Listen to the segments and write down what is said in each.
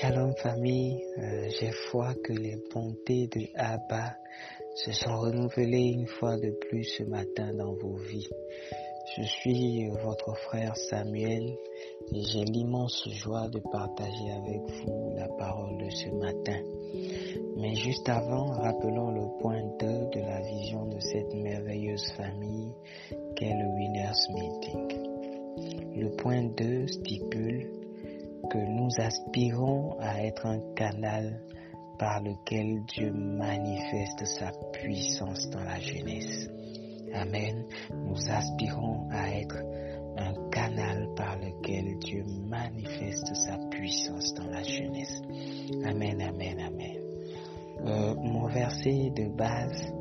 Shalom famille, euh, j'ai foi que les bontés de Abba se sont renouvelées une fois de plus ce matin dans vos vies. Je suis votre frère Samuel et j'ai l'immense joie de partager avec vous la parole de ce matin. Mais juste avant, rappelons le point 2 de la vision de cette merveilleuse famille qu'est le Winners Meeting. Le point 2 stipule que nous aspirons à être un canal par lequel Dieu manifeste sa puissance dans la jeunesse. Amen. Nous aspirons à être un canal par lequel Dieu manifeste sa puissance dans la jeunesse. Amen, amen, amen. Euh, mon verset de base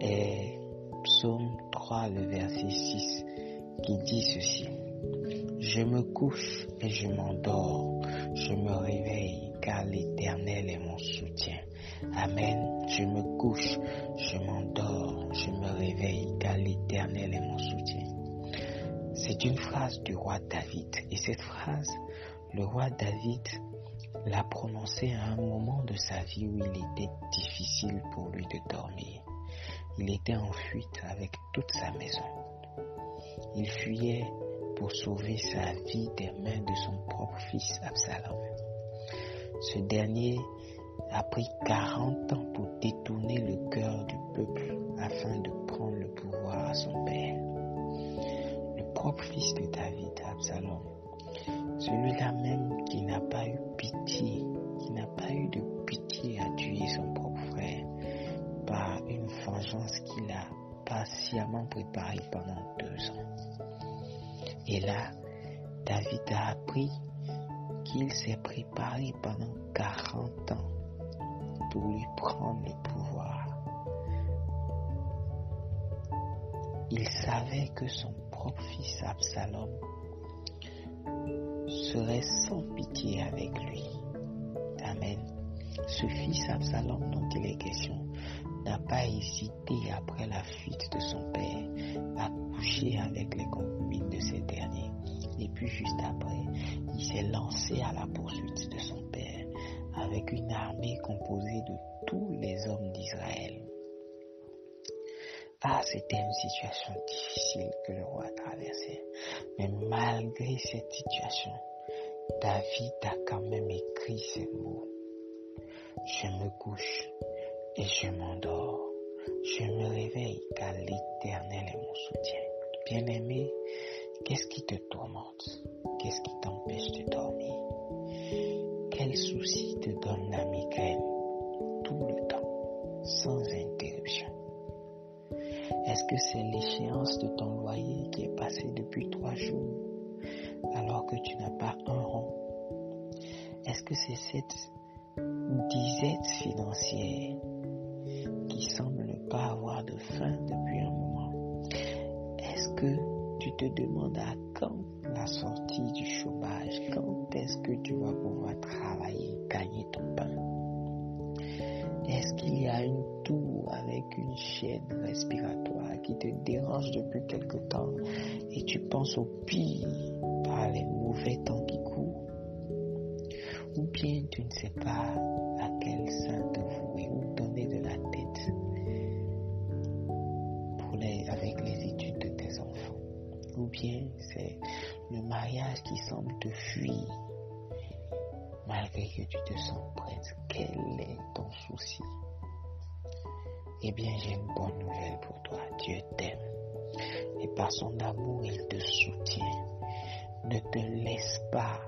est Psaume 3, le verset 6, qui dit ceci. Je me couche et je m'endors, je me réveille car l'Éternel est mon soutien. Amen. Je me couche, je m'endors, je me réveille car l'Éternel est mon soutien. C'est une phrase du roi David et cette phrase, le roi David l'a prononcée à un moment de sa vie où il était difficile pour lui de dormir. Il était en fuite avec toute sa maison. Il fuyait pour sauver sa vie des mains de son propre fils Absalom. Ce dernier a pris 40 ans pour détourner le cœur du peuple afin de prendre le pouvoir à son père. Le propre fils de David, Absalom, celui-là même qui n'a pas eu pitié, qui n'a pas eu de pitié à tuer son propre frère par une vengeance qu'il a patiemment préparée pendant deux ans. Et là, David a appris qu'il s'est préparé pendant 40 ans pour lui prendre le pouvoir. Il savait que son propre fils Absalom serait sans pitié avec lui. Amen. Ce fils Absalom dont il est question n'a pas hésité après la fuite de son père à coucher avec les concubines de ces derniers. Et puis juste après, il s'est lancé à la poursuite de son père avec une armée composée de tous les hommes d'Israël. Ah, c'était une situation difficile que le roi traversait. Mais malgré cette situation, David a quand même écrit ces mots. Je me couche et je m'endors. Je me réveille car l'Éternel est mon soutien. Bien-aimé, qu'est-ce qui te tourmente? Qu'est-ce qui t'empêche de dormir? Quel souci te donne la migraine tout le temps, sans interruption? Est-ce que c'est l'échéance de ton loyer qui est passée depuis trois jours alors que tu n'as pas un rond? Est-ce que c'est cette disette financière qui semble ne pas avoir de fin depuis un Est-ce que tu te demandes à quand la sortie du chômage Quand est-ce que tu vas pouvoir travailler, gagner ton pain? Est-ce qu'il y a une toux avec une chaîne respiratoire qui te dérange depuis quelque temps et tu penses au pire par les mauvais temps qui courent? Ou bien tu ne sais pas à quel sein c'est le mariage qui semble te fuir malgré que tu te sens prête. Quel est ton souci? Eh bien, j'ai une bonne nouvelle pour toi. Dieu t'aime. Et par son amour, il te soutient. Ne te laisse pas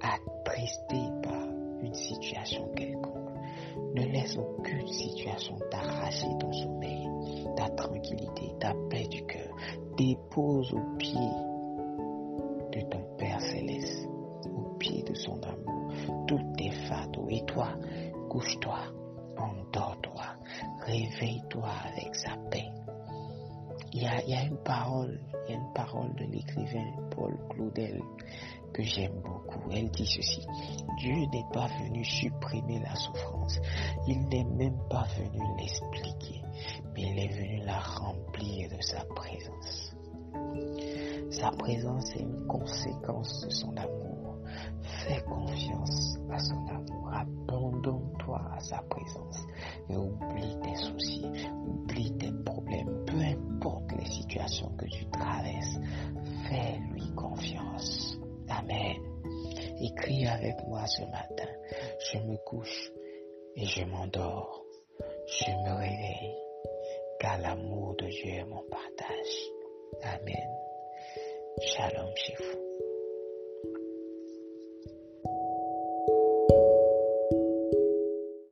attristé par une situation quelconque. Ne laisse aucune situation t'arracher ton sommeil, ta tranquillité, ta paix du cœur. Dépose au pied de ton Père céleste, au pied de son amour, tous tes fardeaux. Et toi, couche-toi, endors-toi, réveille-toi avec sa paix. Il y, a, il y a une parole, il y a une parole de l'écrivain Paul Claudel que j'aime beaucoup. Elle dit ceci. Dieu n'est pas venu supprimer la souffrance. Il n'est même pas venu l'expliquer. Mais il est venu la remplir de sa. Sa présence est une conséquence de son amour. Fais confiance à son amour. Abandonne-toi à sa présence. Et oublie tes soucis. Oublie tes problèmes. Peu importe les situations que tu traverses. Fais-lui confiance. Amen. Écris avec moi ce matin. Je me couche et je m'endors. Je me réveille. Car l'amour de Dieu est mon partage. Amen. Shalom chez vous.